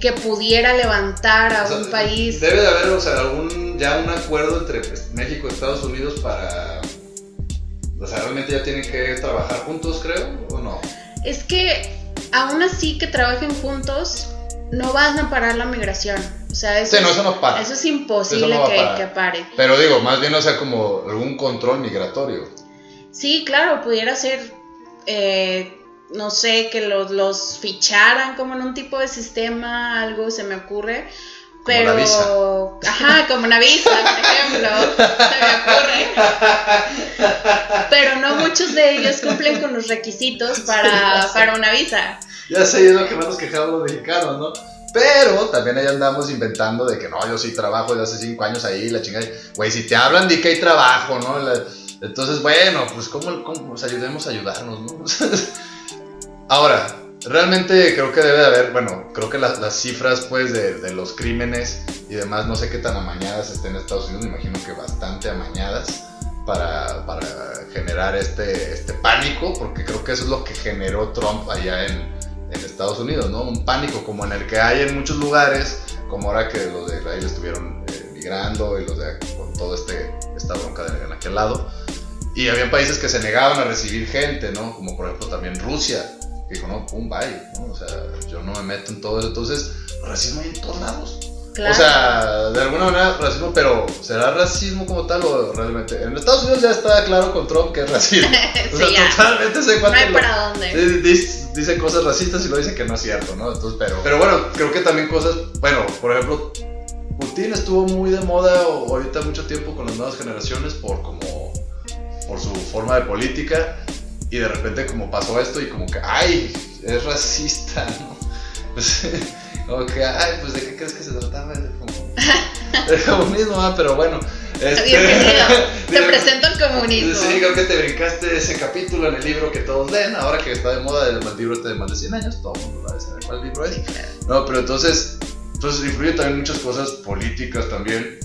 que pudiera levantar a O sea, un país, Debe de haber, o sea, algún, ya un acuerdo entre pues, México y Estados Unidos para... O sea, realmente ya tienen que trabajar juntos, creo, o no. es que aún así que trabajen juntos, no van a parar la migración. O sea, eso, Sí, no, eso no para. eso es imposible Eso no que, que pare. Pero digo, más bien, o sea, como algún control migratorio. Sí, claro, pudiera ser, eh, no sé, que los, los ficharan como en un tipo de sistema, algo se me ocurre. Como Pero, la visa. ajá, como una visa, por ejemplo, se me ocurre. Pero no muchos de ellos cumplen con los requisitos para, para una visa. Ya sé, es lo que más nos quejamos los mexicanos, ¿no? Pero también ahí andamos inventando de que no, yo sí trabajo desde hace cinco años ahí, la chingada. Güey, si te hablan, di que hay trabajo, ¿no? La- entonces, bueno, pues, ¿cómo, cómo pues, ayudemos a ayudarnos, ¿no? Ahora, Realmente creo que debe de haber, bueno, creo que las, las cifras pues de, de los crímenes y demás, no sé qué tan amañadas estén en Estados Unidos, me imagino que bastante amañadas para, para generar este, este pánico, porque creo que eso es lo que generó Trump allá en, en Estados Unidos, ¿no? Un pánico como en el que hay en muchos lugares, como ahora que los de Israel estuvieron eh, migrando y los de con todo este esta bronca de, en aquel lado. Y había países que se negaban a recibir gente, ¿no? Como por ejemplo también Rusia, dijo, no, pum, bye, ¿no? O sea, yo no me meto en todo eso. Entonces, racismo hay en todos lados. Claro. O sea, de alguna manera racismo, pero ¿será racismo como tal o realmente? En Estados Unidos ya está claro con Trump que es racismo. O sea, Sí, totalmente sé no cuánto hay lo- para dónde. Sí, dice, dice cosas racistas y lo dice que no es cierto, ¿no? Entonces, pero, pero bueno, creo que también cosas, bueno, por ejemplo, Putin estuvo muy de moda ahorita mucho tiempo con las nuevas generaciones por como, por su forma de política y de repente como pasó esto y como que, ay, es racista, ¿no? Pues, como que, ay, pues de qué crees que se trataba de, como- de comunismo, ah, pero bueno. este- Bienvenido. Te presento el comunismo. Sí, creo que te brincaste ese capítulo en el libro que todos leen, ahora que está de moda el libro este de más de 100 años, todo el mundo va a saber cuál libro es. No, pero entonces, entonces influye también muchas cosas políticas también,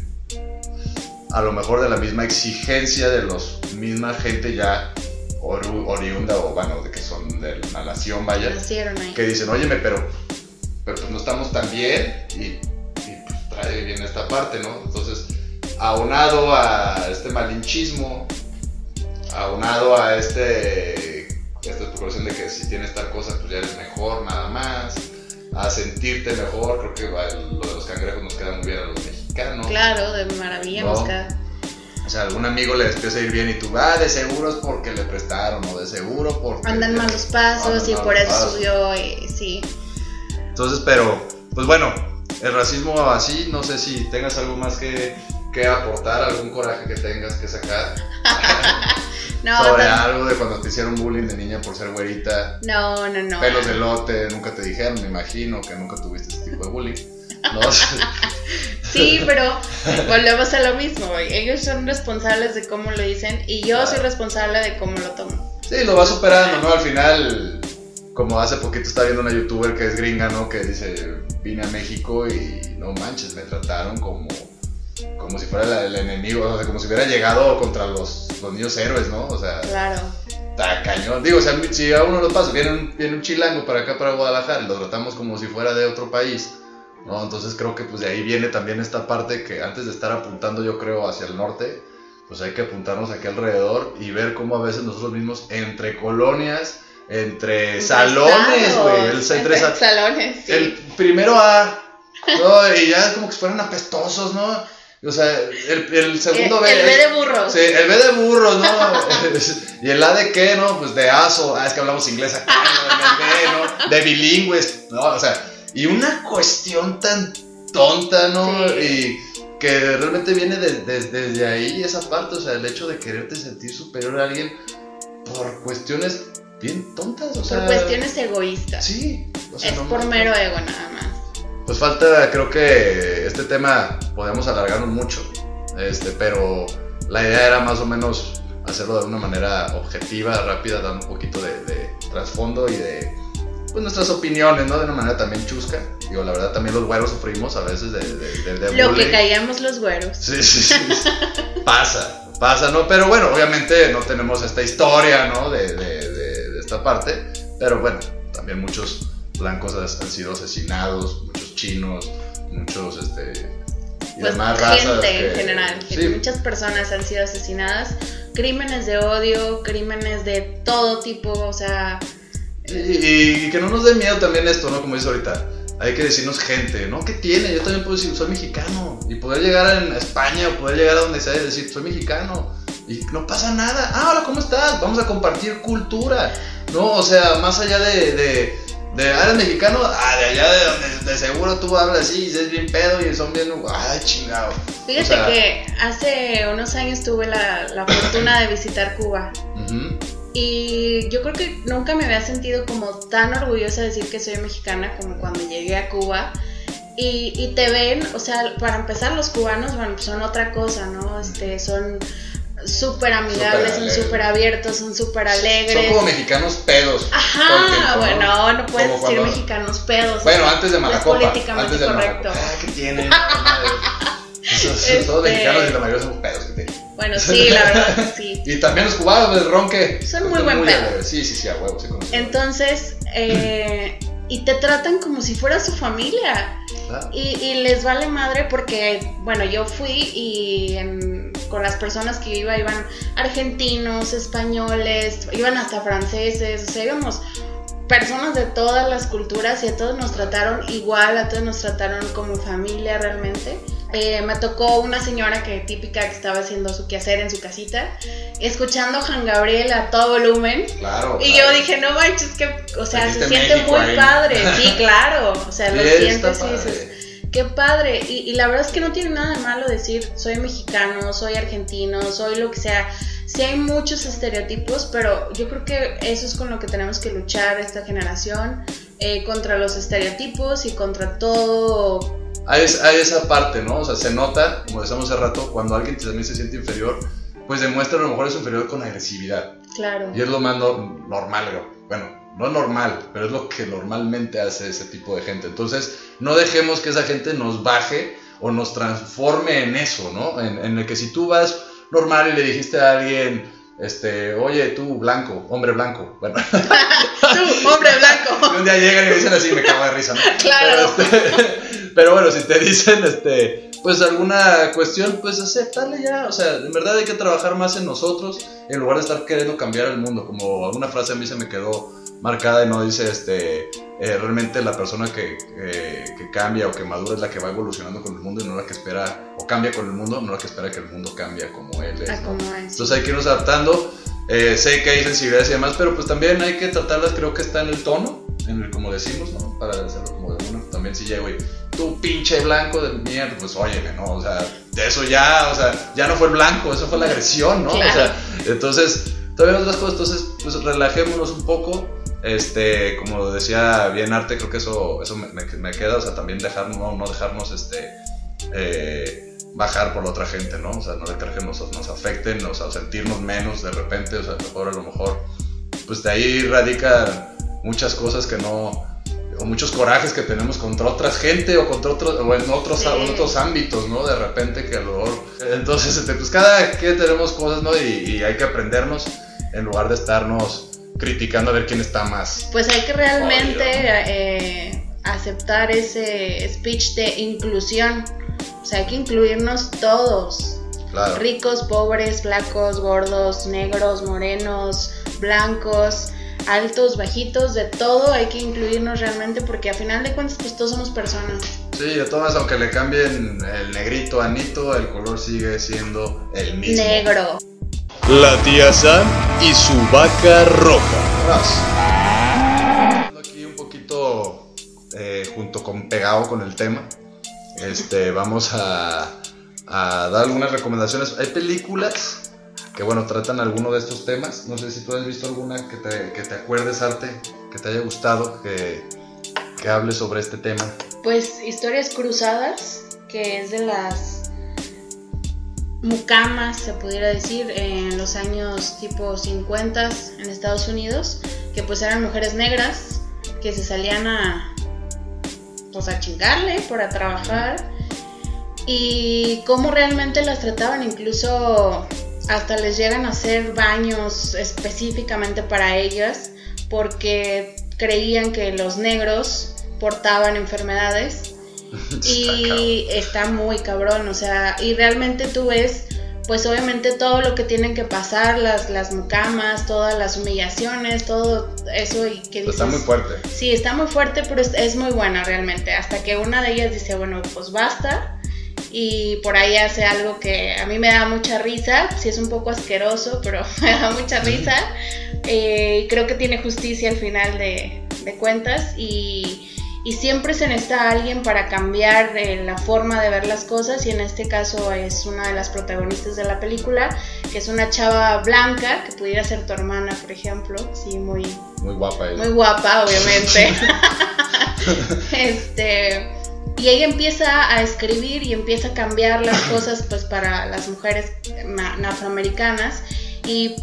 a lo mejor de la misma exigencia de los misma gente ya oru- oriunda o bueno, de que son de la nación, vaya, Nacieron ahí. que dicen, óyeme, pero, pero pues no estamos tan bien y, y, pues trae bien esta parte, ¿no? Entonces, aunado a este malinchismo, aunado a este, esta especulación de que si tienes tal cosa, pues ya eres mejor, nada más, a sentirte mejor, creo que va- lo de los cangrejos nos queda muy bien a los mexicanos. Claro, de maravilla No. nos queda. O sea, algún amigo le empieza a ir bien y tú, ah, de seguro es porque le prestaron, o de seguro porque... Andan malos pasos Andan y por eso pasos. subió y sí. Entonces, pero, pues bueno, el racismo así, no sé si tengas algo más que, que aportar, algún coraje que tengas que sacar No, sobre no, algo de cuando te hicieron bullying de niña por ser güerita, no, no, no. pelos de lote, nunca te dijeron, me imagino que nunca tuviste ese tipo de bullying. ¿No? Sí, pero volvemos a lo mismo. güey. Ellos son responsables de cómo lo dicen y yo soy responsable de cómo lo tomo. Sí, lo va superando, ¿no? Al final, como hace poquito estaba viendo una youtuber que es gringa, ¿no? Que dice, vine a México y no manches, me trataron como, como si fuera la- el enemigo, o sea, como si hubiera llegado contra los, los niños héroes, ¿no? O sea, Claro. está cañón. Digo, o sea, si a uno lo pasa, viene un, viene un chilango para acá, para Guadalajara, y lo tratamos como si fuera de otro país, ¿no? Entonces creo que pues de ahí viene también esta parte que antes de estar apuntando, yo creo, hacia el norte, pues hay que apuntarnos aquí alrededor y ver cómo a veces nosotros mismos, entre colonias, entre salones, güey, el, entre salones, sí. el primero A, ¿no? Y ya como que fueran apestosos, ¿no? O sea, el, el segundo el, B. el B es- de burros. Sí, el B de burros, ¿no? y el A de qué, ¿no? Pues de aso. Ah, es que hablamos inglés acá, ¿no? El B, ¿no? De bilingües, ¿no? O sea, y una cuestión tan tonta, ¿no? Sí. Y que realmente viene de- de- desde ahí esa parte, o sea, el hecho de quererte sentir superior a alguien por cuestiones bien tontas, o sea. por cuestiones egoístas. Sí, o sea, es no por me- mero ego nada más. pues falta, creo que este tema podemos alargarnos mucho, este, pero la idea era más o menos hacerlo de una manera objetiva, rápida, dando un poquito de, de trasfondo y de pues, nuestras opiniones, ¿no? De una manera también chusca. Digo, la verdad también los güeros sufrimos a veces de, de, de- de Lo que callamos los güeros. Sí, sí, sí. pasa, pasa, ¿no? Pero bueno, obviamente no tenemos esta historia, ¿no? De, de- de- de esta parte. Pero bueno, también muchos blancos han sido asesinados, muchos chinos, muchos, este... Y Pues demás gente razas en que- general. que Sí, Muchas personas han sido asesinadas. Crímenes de odio, crímenes de todo tipo, o sea, y, y- y que no nos dé miedo también esto, ¿no? Como dices ahorita. Hay que decirnos gente, ¿no? ¿Qué tiene? Yo también puedo decir, soy mexicano. Y poder llegar a España o poder llegar a donde sea y decir, soy mexicano. Y no pasa nada. Ah, hola, ¿cómo estás? Vamos a compartir cultura. ¿No? O sea, más allá de. de de, ah, eres mexicano, ah, de allá de donde de seguro tú hablas así, y es bien pedo y son bien, ay, chingado. fíjate O sea- que hace unos años tuve la, la fortuna de visitar Cuba. Ujú. Y yo creo que nunca me había sentido como tan orgullosa de decir que soy mexicana como cuando llegué a Cuba. Y, y te ven, o sea, para empezar los cubanos, bueno, pues son otra cosa, ¿no? Este, son súper amigables, son súper abiertos, son súper alegres. Son como mexicanos pedos. Ajá, bueno, no puedes decir cuando- mexicanos pedos. Bueno, antes de es Malacopa. políticamente Antes de correcto. Malacopa. Ah, ¿qué tiene? Esos- Todos Este- mexicanos y la mayoría somos pedos. ¿qué tiene? Bueno, sí, la verdad que sí. Y también los cubanos, el ronque. Son muy buen pedo. Sí, sí, sí, a huevo, sí conozco. Entonces, eh, y te tratan como si fuera su familia. Ah, Y, y les vale madre porque, bueno, yo fui y en- con las personas que iba iban argentinos, españoles, iban hasta franceses, o sea, íbamos personas de todas las culturas y a todos nos trataron igual, a todos nos trataron como familia realmente. Eh, me tocó una señora que típica que estaba haciendo su quehacer en su casita, escuchando Juan Gabriel a todo volumen. Claro. Y claro. yo dije, no manches, que, o sea, se siente México muy ahí. padre. Sí, claro. O sea, lo sientes y dices, qué padre. Y, y la verdad es que no tiene nada de malo decir, soy mexicano, soy argentino, soy lo que sea. Sí hay muchos estereotipos, pero yo creo que eso es con lo que tenemos que luchar esta generación, eh, contra los estereotipos y contra todo. Hay, es- hay esa parte, ¿no? O sea, se nota, como decíamos hace rato, cuando alguien también se siente inferior, pues demuestra a lo mejor es inferior con agresividad. Claro. Y es lo más no- normal, bueno, no normal, pero es lo que normalmente hace ese tipo de gente. Entonces, no dejemos que esa gente nos baje o nos transforme en eso, ¿no? En, en el que si tú vas normal y le dijiste a alguien, este, oye, tú, blanco, hombre blanco, bueno, Tú, hombre blanco. y un día llegan y me dicen así, me cago de risa, ¿no? Claro. Pero, este, pero bueno, si te dicen, este, pues alguna cuestión, pues aceptarle ya. O sea, en verdad hay que trabajar más en nosotros en lugar de estar queriendo cambiar el mundo. Como alguna frase a mí se me quedó marcada y no dice, este, eh, realmente la persona que, que, que cambia o que madura es la que va evolucionando con el mundo y no la que espera, o cambia con el mundo, no la que espera que el mundo cambie como él es. Entonces hay que irnos adaptando. Eh, sé que hay sensibilidades y demás, pero pues también hay que tratarlas, creo que está en el tono, en el como decimos, ¿no? Para hacerlo como de uno. También si llego y tú pinche blanco de mierda, pues óyeme, ¿no? O sea, de eso ya, o sea, ya no fue el blanco, eso fue la agresión, ¿no? Claro. O sea, entonces, todavía otras cosas, entonces, pues relajémonos un poco. Este, como decía bien Arte, creo que eso, eso me, me- me queda, o sea, también dejarnos, no, no dejarnos, este, eh, bajar por la otra gente, ¿no? O sea, no dejar que nos, nos afecten, o sea, sentirnos menos de repente, o sea, mejor a lo mejor, pues de ahí radican muchas cosas que no, o muchos corajes que tenemos contra otra gente o contra otros, o en otros, Sí. en otros ámbitos, ¿no? De repente que a lo mejor, entonces, este, pues cada que tenemos cosas, ¿no? Y, y hay que aprendernos en lugar de estarnos criticando a ver quién está más. Pues hay que realmente eh, aceptar ese speech de inclusión. O sea, hay que incluirnos todos. Claro. Ricos, pobres, flacos, gordos, negros, morenos, blancos, altos, bajitos, de todo hay que incluirnos realmente porque a final de cuentas pues todos somos personas. Sí, de todas, aunque le cambien el negrito a Anito, el color sigue siendo el mismo. Negro. La tía Sam y su vaca roja. Aquí un poquito eh, junto con pegado con el tema. Este, vamos a, a dar algunas recomendaciones. Hay películas que bueno tratan alguno de estos temas. No sé si tú has visto alguna que te, que te acuerdes, Arte, que te haya gustado, que, que hable sobre este tema. Pues historias cruzadas, que es de las mucamas, se pudiera decir, en los años tipo 50 en Estados Unidos, que pues eran mujeres negras que se salían a pues a chingarle por a trabajar y cómo realmente las trataban, incluso hasta les llegan a hacer baños específicamente para ellas porque creían que los negros portaban enfermedades y está muy cabrón, o sea, y realmente tú ves, pues obviamente todo lo que tienen que pasar, las, las mucamas, todas las humillaciones, todo eso y que dices, Está muy fuerte. Sí, está muy fuerte, pero es, es muy buena realmente, hasta que una de ellas dice, bueno, pues basta, y por ahí hace algo que a mí me da mucha risa, sí es un poco asqueroso, pero me da mucha risa, eh, creo que tiene justicia al final de, de cuentas, y y siempre se necesita alguien para cambiar eh, la forma de ver las cosas y en este caso es una de las protagonistas de la película que es una chava blanca que pudiera ser tu hermana por ejemplo sí muy Muy guapa ella. muy guapa obviamente. Este Y ella empieza a escribir y empieza a cambiar las cosas pues para las mujeres afroamericanas y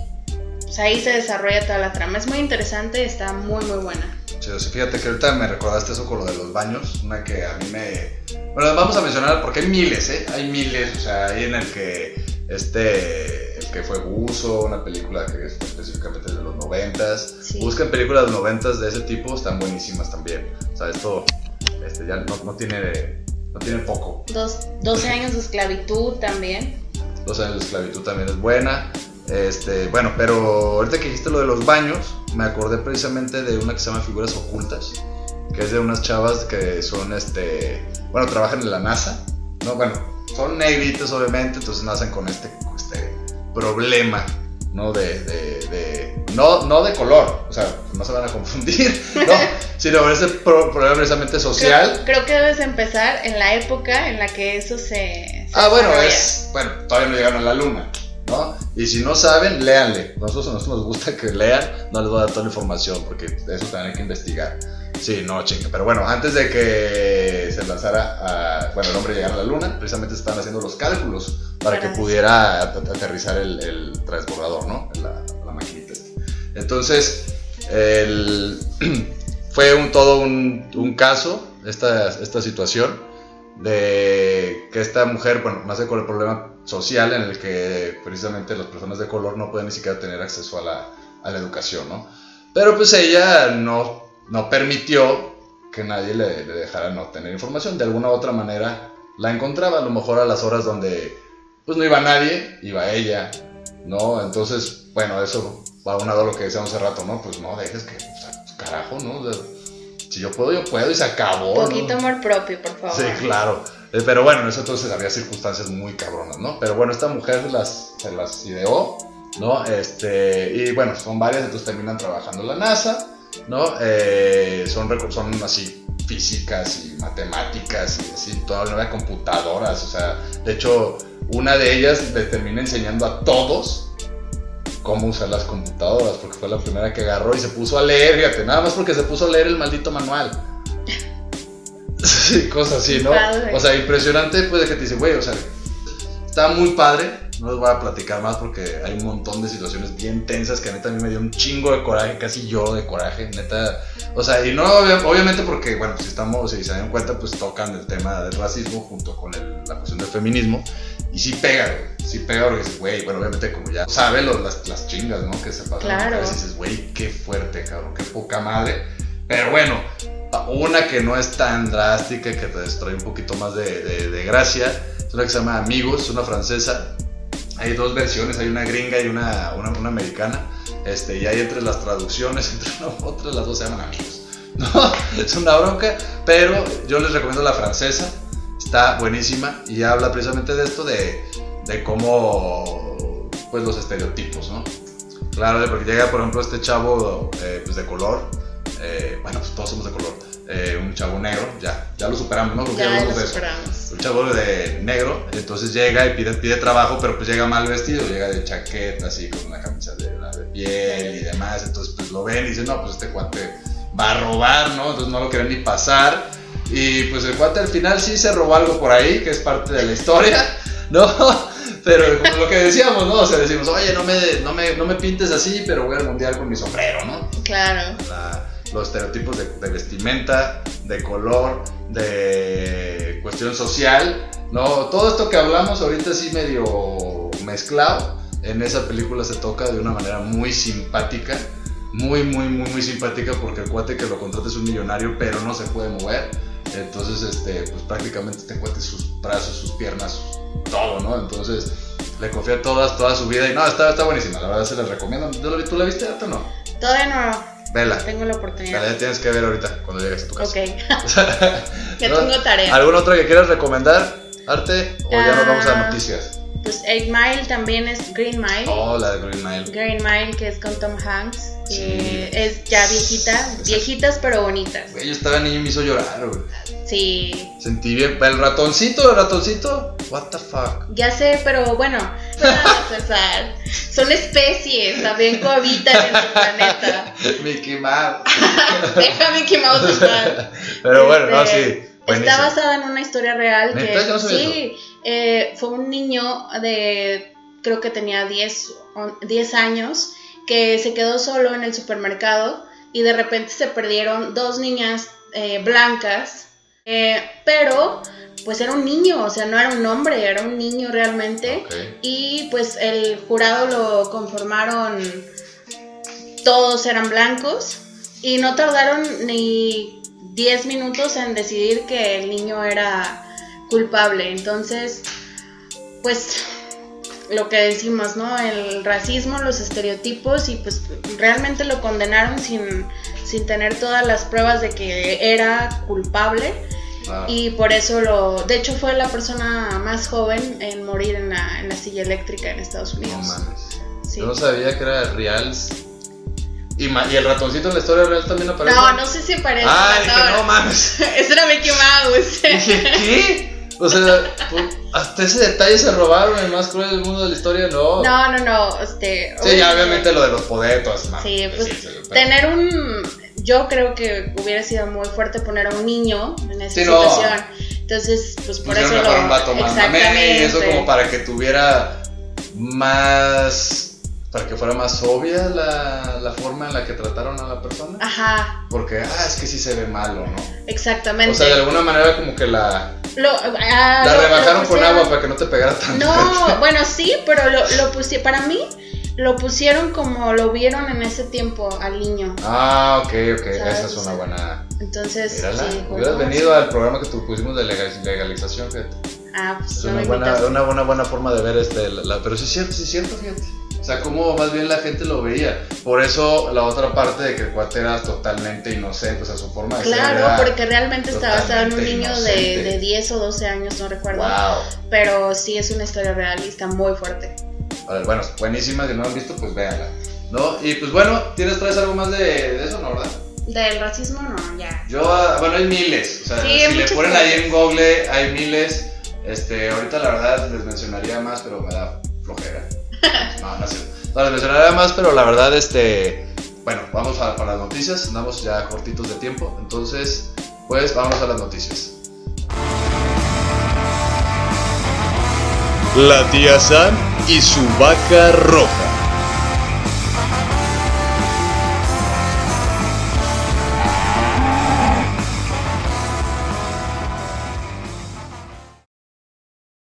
pues, ahí se desarrolla toda la trama. Es muy interesante, está muy muy buena. Sí, fíjate que ahorita me recordaste eso con lo de los baños, una que a mí me... Bueno, vamos a mencionar porque hay miles, ¿eh? Hay miles, o sea, hay en el que este, el que fue Buzo, una película que es específicamente de los noventas. Sí. Busquen películas noventas de ese tipo, están buenísimas también. O sea, esto este, ya no, no tiene, no tiene poco. Dos, 12 años de esclavitud también. Dos años de esclavitud también es buena. Este, bueno, pero ahorita que dijiste lo de los baños, me acordé precisamente de una que se llama Figuras Ocultas, que es de unas chavas que son, este, bueno, trabajan en la NASA, ¿no? Bueno, son negritas obviamente, entonces nacen con este, este problema, ¿no? De, de, de- no, no de color, o sea, no se van a confundir, ¿no? Sino ese pro- problema precisamente social. Creo, creo que debes empezar en la época en la que eso se... se Ah, bueno, desarrolla. es. Bueno, todavía no llegaron a la luna, ¿no? Y si no saben, léanle. Nosotros, a nosotros nos gusta que lean, no les voy a dar toda la información porque eso también hay que investigar. Sí, no, chinga. Pero bueno, antes de que se lanzara, a, bueno, el hombre llegara a la luna, precisamente estaban haciendo los cálculos para que pudiera at- aterrizar el, el transbordador, ¿no? La, la maquinita esta. Entonces, el- fue un, todo un, un caso esta, esta situación de que esta mujer, bueno, nace con el problema social en el que precisamente las personas de color no pueden ni siquiera tener acceso a la, a la educación, ¿no? Pero pues ella no, no permitió que nadie le, le dejara no tener información, de alguna u otra manera la encontraba, a lo mejor a las horas donde pues no iba nadie, iba ella, ¿no? Entonces, bueno, eso va aunado a lo que decíamos hace rato, ¿no? Pues no dejes que, o sea, carajo, ¿no? O sea, si yo puedo, yo puedo y se acabó. ¿no? Poquito amor propio, por favor. Sí, claro. Eh, Pero bueno, en eso entonces había circunstancias muy cabronas, ¿no? Pero bueno, esta mujer las, se las ideó, ¿no? Este, y bueno, son varias, entonces terminan trabajando en la NASA, ¿no? Eh, son, son así físicas y matemáticas y así, toda la nueva computadoras, o sea, de hecho, una de ellas le termina enseñando a todos cómo usar las computadoras, porque fue la primera que agarró y se puso a leer, fíjate, nada más porque se puso a leer el maldito manual. Sí, cosas así, ¿no? O sea, impresionante, pues, de que te dice, güey, o sea, está muy padre. No les voy a platicar más porque hay un montón de situaciones bien tensas que neta a mí me dio un chingo de coraje, casi lloro de coraje, neta. O sea, y no, obvia- obviamente porque, bueno, si estamos, si se dan cuenta, pues tocan el tema del racismo junto con el- la cuestión del feminismo. Y sí pega, güey. Sí pega porque dices, güey, bueno, obviamente como ya sabe lo- las, las chingas, ¿no? Que se pasan. Claro. Y dices, güey, qué fuerte, cabrón, qué poca madre. Pero bueno, una que no es tan drástica, que te trae un poquito más de, de- de gracia, es una que se llama Amigos, es una francesa. Hay dos versiones, hay una gringa y una, una, americana. Este, y hay entre las traducciones, entre una u otra, las dos se llaman Amigos. Es una bronca, pero yo les recomiendo la francesa, está buenísima y habla precisamente de esto, de, de cómo, pues los estereotipos, ¿no? Claro, porque llega, por ejemplo, este chavo eh, pues de color, eh, bueno, pues todos somos de color, eh, un chavo negro, ya, ya lo superamos, ¿no? Porque ya Ya hablamos lo de eso. superamos. Un chavo de negro, entonces llega y pide, pide trabajo, pero pues llega mal vestido, llega de chaqueta, así, con una camisa de, de piel y demás, entonces pues lo ven y dicen, no, pues este cuate va a robar, ¿no? Entonces no lo quieren ni pasar, y pues el cuate al final sí se robó algo por ahí, que es parte de la historia, ¿no? Pero como lo que decíamos, ¿no? O sea, decimos, oye, no me, no me, no me pintes así, pero voy al mundial con mi sombrero, ¿no? Claro. la- los estereotipos de, vestimenta, de color, de cuestión social, ¿no? Todo esto que hablamos ahorita así medio mezclado, en esa película se toca de una manera muy simpática, muy, muy, muy, muy simpática porque el cuate que lo contrata es un millonario, pero no se puede mover. Entonces, este, pues prácticamente este cuate sus brazos, sus piernas, todo, ¿no? Entonces, le confía todas, toda su vida y no, está, está buenísima, la verdad se las recomiendo. ¿Tú la, viste ahorita o no? Todavía no Vela. tengo la La oportunidad. ya tienes que ver ahorita cuando llegues a tu casa. Ok, ya ¿No? tengo tarea. ¿Alguna otra que quieras recomendar, Arte? ¿O ya nos vamos a Ah. noticias? Pues 8 Mile también es Green Mile. Oh, la de Green Mile. Green Mile, que es con Tom Hanks. Sí. que es ya viejita, viejitas pero bonitas. Güey, yo estaba niño y me hizo llorar, güey. Sí, Sentí bien. El ratoncito, el ratoncito. What the fuck. ya sé, pero bueno, César, son especies, también cohabitan en el planeta. Mickey Mouse. Deja Mickey Mouse paz. Pero bueno, no, Este, sí. Buenísimo. Está basada en una historia real que no sí, eh, fue un niño de creo que tenía 10, o- 10 años que se quedó solo en el supermercado y de repente se perdieron dos niñas eh, blancas, eh, pero pues era un niño, o sea, no era un hombre, era un niño realmente. Y pues el jurado lo conformaron, todos eran blancos y no tardaron ni 10 minutos en decidir que el niño era culpable. Entonces, pues lo que decimos, ¿no? El racismo, los estereotipos y pues realmente lo condenaron sin, sin tener todas las pruebas de que era culpable. Y por eso lo. De hecho, fue la persona más joven en morir en la, en la silla eléctrica en Estados no Unidos. mames. Sí. Yo no sabía que era real. Y, y el ratoncito en la historia real también aparece. No, no sé si parece. Ah, dije, tabla. no mames. Ese era Mickey Mouse. Dije, ¿qué? O sea, pu- hasta ese detalle se robaron el más cruel del mundo de la historia, no. No, no, no. Este, Sí, ya obviamente lo de los esas Sí, mames, pues sí, tener un. Yo creo que hubiera sido muy fuerte poner a un niño en esa Sí, no. situación. Entonces, pues por Pusieron eso lo. un vato mamey, eso como para que tuviera más. Para que fuera más obvia la, la forma en la que trataron a la persona. Ajá, Porque, ah, es que sí se ve malo, ¿no? exactamente. O sea, de alguna manera como que la, Lo- ah, la lo- rebajaron lo con agua para que no te pegara tanto. No, bueno, sí, pero lo, lo pusieron, para mí, lo pusieron como lo vieron en ese tiempo al niño. Ah, ok, ok, ¿Sabes? esa es una buena... Entonces, sí. hubieras venido al programa que tu- pusimos de legal- legalización, fíjate. Ah, pues Es no una me buena, una buena, buena forma de ver este, la, la- pero sí es cierto, sí es cierto, fíjate. O sea, como más bien la gente lo veía. Por eso la otra parte de que el cuate era totalmente inocente, o sea, su forma de Claro, porque realmente está basado en un niño de, de 10 o 12 años, no recuerdo. Wow. Pero sí es una historia realista muy fuerte. A ver, bueno, buenísima, si no la han visto, pues véanla. ¿No? Y pues bueno, ¿tienes traes algo más de, de eso, no, verdad? Del racismo, no, ya. Yo, ah, bueno, hay miles. O sea, Sí, si le ponen cosas. ahí en Google, hay miles. Este, ahorita la verdad les mencionaría más, pero me da flojera. No, no sé. No, les mencionaría más, pero la verdad, este. Bueno, vamos a, para las noticias. Andamos ya cortitos de tiempo. Entonces, pues vamos a las noticias. La tía Sam y su vaca roja.